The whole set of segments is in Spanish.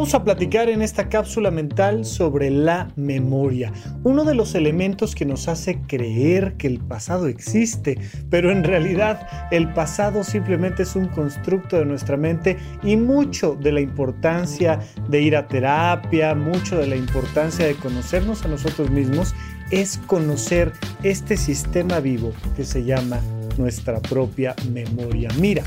Vamos a platicar en esta cápsula mental sobre la memoria, uno de los elementos que nos hace creer que el pasado existe, pero en realidad el pasado simplemente es un constructo de nuestra mente y mucho de la importancia de ir a terapia, mucho de la importancia de conocernos a nosotros mismos es conocer este sistema vivo que se llama nuestra propia memoria. Mira,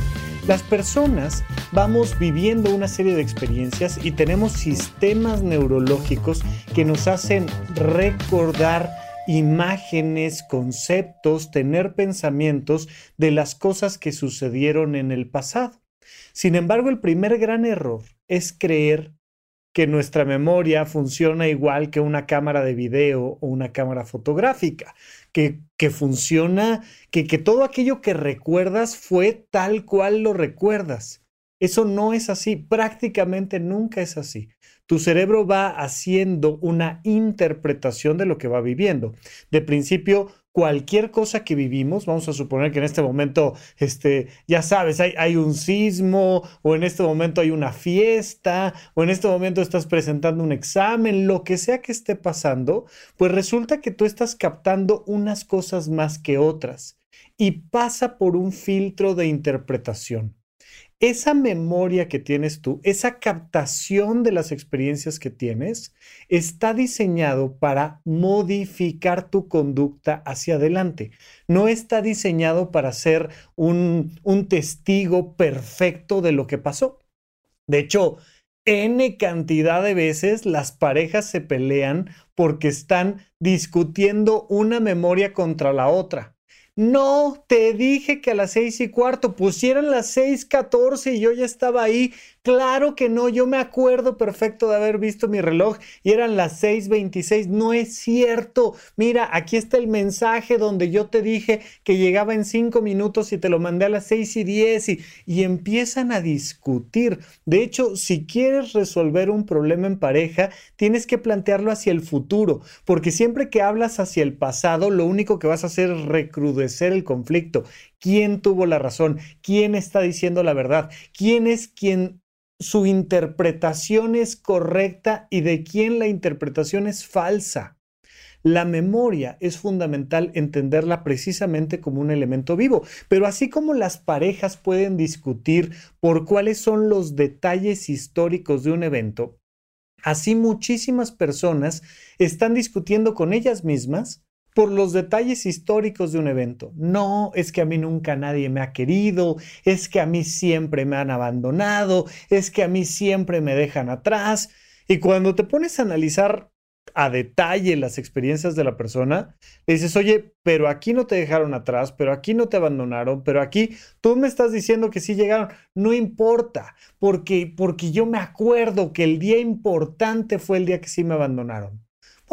las personas vamos viviendo una serie de experiencias y tenemos sistemas neurológicos que nos hacen recordar imágenes, conceptos, tener pensamientos de las cosas que sucedieron en el pasado. Sin embargo, el primer gran error es creer que nuestra memoria funciona igual que una cámara de video o una cámara fotográfica, que, que funciona, que, que todo aquello que recuerdas fue tal cual lo recuerdas. Eso no es así, prácticamente nunca es así. Tu cerebro va haciendo una interpretación de lo que va viviendo. De principio, cualquier cosa que vivimos, vamos a suponer que en este momento, este, ya sabes, hay, hay, un sismo, o en este momento hay una fiesta, o en este momento estás presentando un examen, lo que sea que esté pasando, pues resulta que tú estás captando unas cosas más que otras y pasa por un filtro de interpretación esa memoria que tienes tú, esa captación de las experiencias que tienes, está diseñado para modificar tu conducta hacia adelante. No está diseñado para ser un, un testigo perfecto de lo que pasó. De hecho, N cantidad de veces las parejas se pelean porque están discutiendo una memoria contra la otra. No, te dije que a las seis y cuarto pusieran las seis catorce y yo ya estaba ahí. Claro que no, yo me acuerdo perfecto de haber visto mi reloj y eran las 6:26. No es cierto. Mira, aquí está el mensaje donde yo te dije que llegaba en cinco minutos y te lo mandé a las 6 y 10 y, y empiezan a discutir. De hecho, si quieres resolver un problema en pareja, tienes que plantearlo hacia el futuro, porque siempre que hablas hacia el pasado, lo único que vas a hacer es recrudecer el conflicto. ¿Quién tuvo la razón? ¿Quién está diciendo la verdad? ¿Quién es quien su interpretación es correcta y de quién la interpretación es falsa. La memoria es fundamental entenderla precisamente como un elemento vivo, pero así como las parejas pueden discutir por cuáles son los detalles históricos de un evento, así muchísimas personas están discutiendo con ellas mismas por los detalles históricos de un evento. No, es que a mí nunca nadie me ha querido, es que a mí siempre me han abandonado, es que a mí siempre me dejan atrás. Y cuando te pones a analizar a detalle las experiencias de la persona, le dices, oye, pero aquí no te dejaron atrás, pero aquí no te abandonaron, pero aquí tú me estás diciendo que sí llegaron. No importa, porque, porque yo me acuerdo que el día importante fue el día que sí me abandonaron.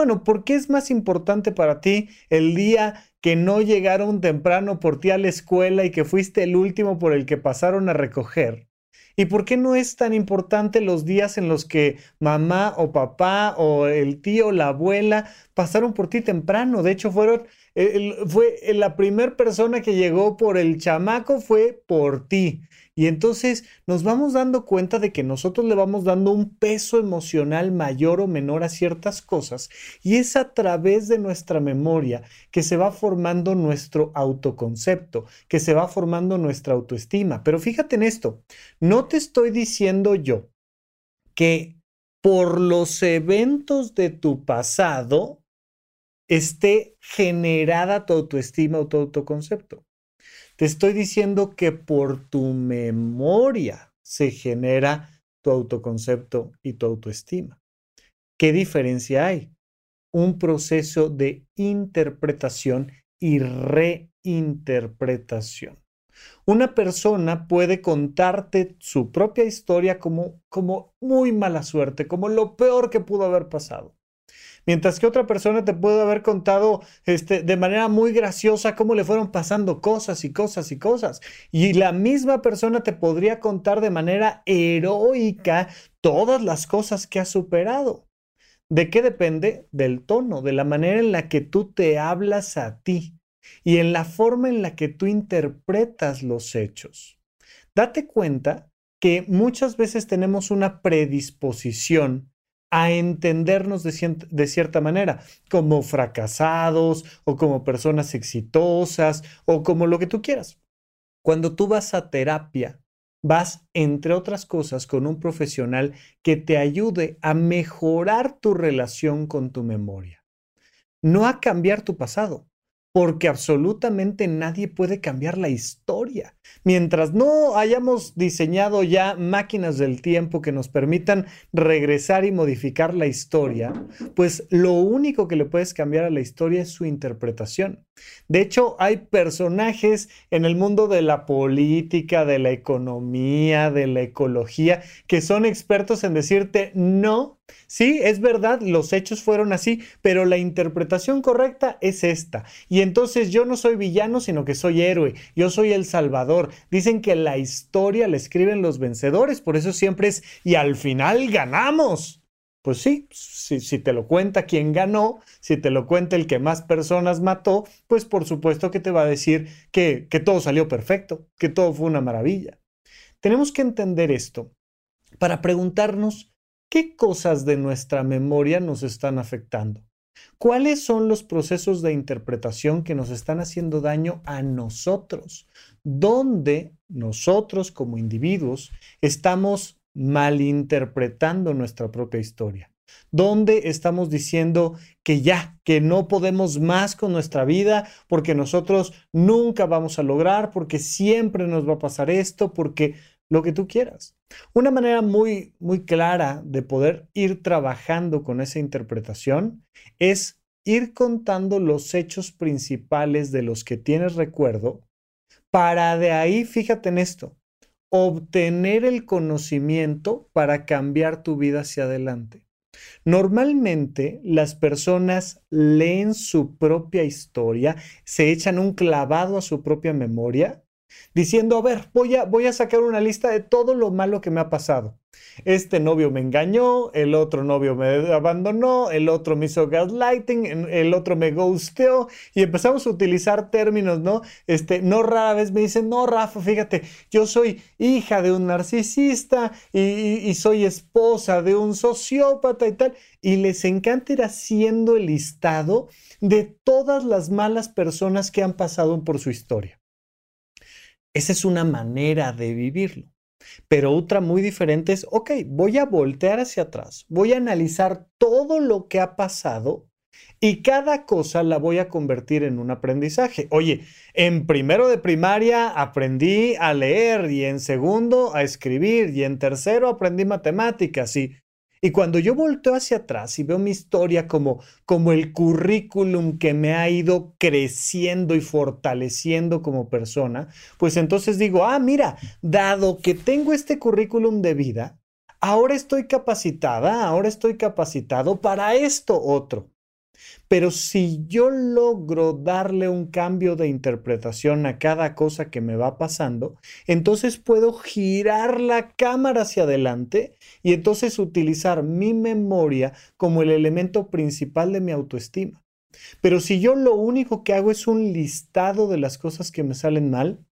Bueno, ¿por qué es más importante para ti el día que no llegaron temprano por ti a la escuela y que fuiste el último por el que pasaron a recoger? ¿Y por qué no es tan importante los días en los que mamá o papá o el tío o la abuela pasaron por ti temprano? De hecho, fueron, fue la primera persona que llegó por el chamaco fue por ti. Y entonces nos vamos dando cuenta de que nosotros le vamos dando un peso emocional mayor o menor a ciertas cosas y es a través de nuestra memoria que se va formando nuestro autoconcepto, que se va formando nuestra autoestima. Pero fíjate en esto, no te estoy diciendo yo que por los eventos de tu pasado esté generada tu autoestima o tu autoconcepto. Te estoy diciendo que por tu memoria se genera tu autoconcepto y tu autoestima. ¿Qué diferencia hay? Un proceso de interpretación y reinterpretación. Una persona puede contarte su propia historia como, como muy mala suerte, como lo peor que pudo haber pasado mientras que otra persona te puede haber contado este, de manera muy graciosa cómo le fueron pasando cosas y cosas y cosas. Y la misma persona te podría contar de manera heroica todas las cosas que ha superado. ¿De qué depende? Del tono, de la manera en la que tú te hablas a ti y en la forma en la que tú interpretas los hechos. Date cuenta que muchas veces tenemos una predisposición a entendernos de, de, cierta manera, como fracasados o como personas exitosas o como lo que tú quieras. Cuando tú vas a terapia, vas, entre otras cosas, con un profesional que te ayude a mejorar tu relación con tu memoria, no a cambiar tu pasado, porque absolutamente nadie puede cambiar la historia. Mientras no hayamos diseñado ya máquinas del tiempo que nos permitan regresar y modificar la historia, pues lo único que le puedes cambiar a la historia es su interpretación. De hecho, hay personajes en el mundo de la política, de la economía, de la ecología, que son expertos en decirte no Sí, es verdad, los hechos fueron así, pero la interpretación correcta es esta. Y entonces yo no soy villano, sino que soy héroe, yo soy el salvador. Dicen que la historia la escriben los vencedores, por eso siempre es, y al final ganamos. Pues sí, si, te lo cuenta quien ganó, si te lo cuenta el que más personas mató, pues por supuesto que te va a decir que, que todo salió perfecto, que todo fue una maravilla. Tenemos que entender esto para preguntarnos ¿Qué cosas de nuestra memoria nos están afectando? ¿Cuáles son los procesos de interpretación que nos están haciendo daño a nosotros? ¿Dónde nosotros como individuos estamos malinterpretando nuestra propia historia? ¿Dónde estamos diciendo que ya, que no podemos más con nuestra vida porque nosotros nunca vamos a lograr, porque siempre nos va a pasar esto, porque lo que tú quieras. Una manera muy, muy clara de poder ir trabajando con esa interpretación es ir contando los hechos principales de los que tienes recuerdo para de ahí, fíjate en esto, obtener el conocimiento para cambiar tu vida hacia adelante. Normalmente las personas leen su propia historia, se echan un clavado a su propia memoria diciendo, a ver, voy a, voy a sacar una lista de todo lo malo que me ha pasado. Este novio me engañó, el otro novio me abandonó, el otro me hizo gaslighting, el otro me ghosteó y empezamos a utilizar términos, ¿no? Este, no rara vez me dicen, no, Rafa, fíjate, yo soy hija de un narcisista y, y soy esposa de un sociópata y tal. Y les encanta ir haciendo el listado de todas las malas personas que han pasado por su historia. Esa es una manera de vivirlo. Pero otra muy diferente es, ok, voy a voltear hacia atrás, voy a analizar todo lo que ha pasado y cada cosa la voy a convertir en un aprendizaje. Oye, en primero de primaria aprendí a leer y en segundo a escribir y en tercero aprendí matemáticas y y cuando yo volteo hacia atrás y veo mi historia como, como el currículum que me ha ido creciendo y fortaleciendo como persona, pues entonces digo, ah, mira, dado que tengo este currículum de vida, ahora estoy capacitada, ahora estoy capacitado para esto otro. Pero si yo logro darle un cambio de interpretación a cada cosa que me va pasando, entonces puedo girar la cámara hacia adelante y entonces utilizar mi memoria como el elemento principal de mi autoestima. Pero si yo lo único que hago es un listado de las cosas que me salen mal,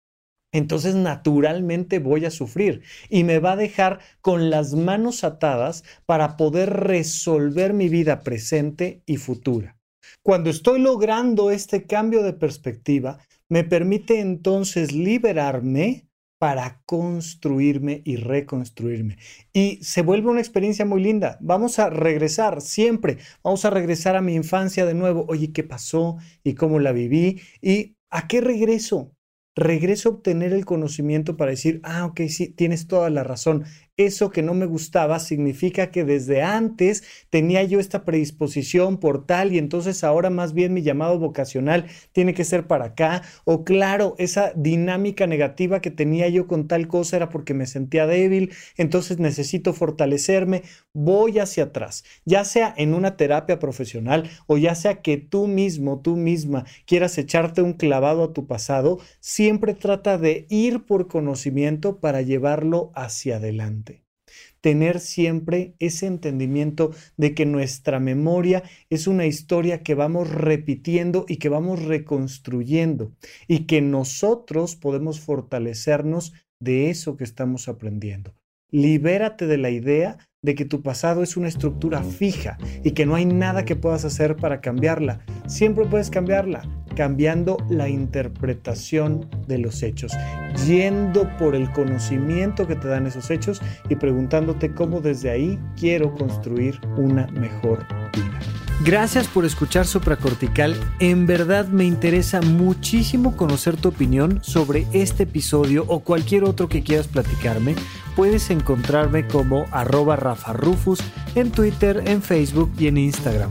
entonces naturalmente voy a sufrir y me va a dejar con las manos atadas para poder resolver mi vida presente y futura. Cuando estoy logrando este cambio de perspectiva, me permite entonces liberarme para construirme y reconstruirme. Y se vuelve una experiencia muy linda. Vamos a regresar siempre, vamos a regresar a mi infancia de nuevo. Oye, ¿qué pasó? ¿Y cómo la viví? ¿Y a qué regreso? Regreso a obtener el conocimiento para decir, ah, ok, sí, tienes toda la razón. Eso que no me gustaba significa que desde antes tenía yo esta predisposición por tal y entonces ahora más bien mi llamado vocacional tiene que ser para acá. O claro, esa dinámica negativa que tenía yo con tal cosa era porque me sentía débil, entonces necesito fortalecerme. Voy hacia atrás, ya sea en una terapia profesional o ya sea que tú mismo, tú misma quieras echarte un clavado a tu pasado, siempre trata de ir por conocimiento para llevarlo hacia adelante. Tener siempre ese entendimiento de que nuestra memoria es una historia que vamos repitiendo y que vamos reconstruyendo y que nosotros podemos fortalecernos de eso que estamos aprendiendo. Libérate de la idea de que tu pasado es una estructura fija y que no hay nada que puedas hacer para cambiarla. Siempre puedes cambiarla, cambiando la interpretación de los hechos, yendo por el conocimiento que te dan esos hechos y preguntándote cómo desde ahí quiero construir una mejor vida. Gracias por escuchar Supracortical. En verdad me interesa muchísimo conocer tu opinión sobre este episodio o cualquier otro que quieras platicarme. Puedes encontrarme como arroba Rafa Rufus en Twitter, en Facebook y en Instagram.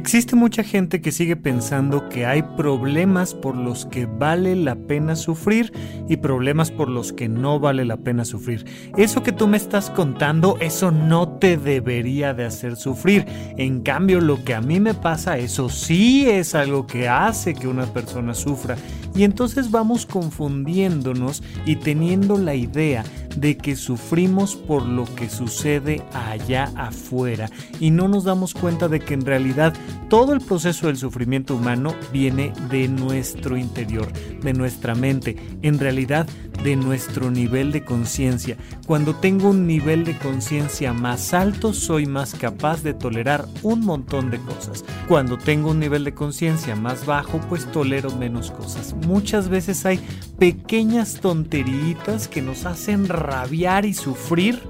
Existe mucha gente que sigue pensando que hay problemas por los que vale la pena sufrir y problemas por los que no vale la pena sufrir. Eso que tú me estás contando, eso no te debería de hacer sufrir. En cambio, lo que a mí me pasa, eso sí es algo que hace que una persona sufra. Y entonces vamos confundiéndonos y teniendo la idea de que sufrimos por lo que sucede allá afuera y no nos damos cuenta de que en realidad todo el proceso del sufrimiento humano viene de nuestro interior, de nuestra mente, en realidad de nuestro nivel de conciencia. Cuando tengo un nivel de conciencia más alto, soy más capaz de tolerar un montón de cosas. Cuando tengo un nivel de conciencia más bajo, pues tolero menos cosas. Muchas veces hay pequeñas tonteritas que nos hacen rabiar y sufrir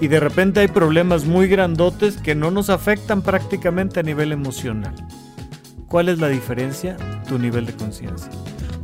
y de repente hay problemas muy grandotes que no nos afectan prácticamente a nivel emocional. ¿Cuál es la diferencia? Tu nivel de conciencia.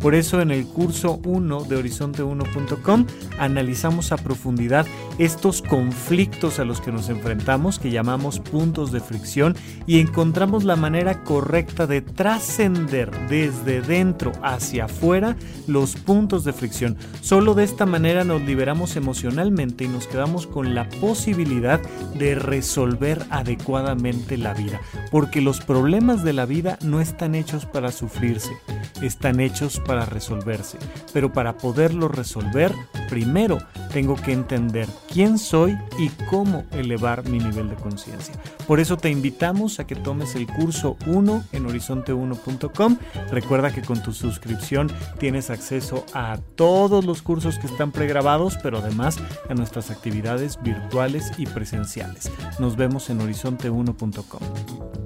Por eso en el curso 1 de horizonte1.com analizamos a profundidad estos conflictos a los que nos enfrentamos, que llamamos puntos de fricción, y encontramos la manera correcta de trascender desde dentro hacia afuera los puntos de fricción. Solo de esta manera nos liberamos emocionalmente y nos quedamos con la posibilidad de resolver adecuadamente la vida, porque los problemas de la vida no están hechos para sufrirse, están hechos para resolverse. Pero para poderlo resolver, primero tengo que entender quién soy y cómo elevar mi nivel de conciencia. Por eso te invitamos a que tomes el curso 1 en horizonte1.com. Recuerda que con tu suscripción tienes acceso a todos los cursos que están pregrabados, pero además a nuestras actividades virtuales y presenciales. Nos vemos en horizonte1.com.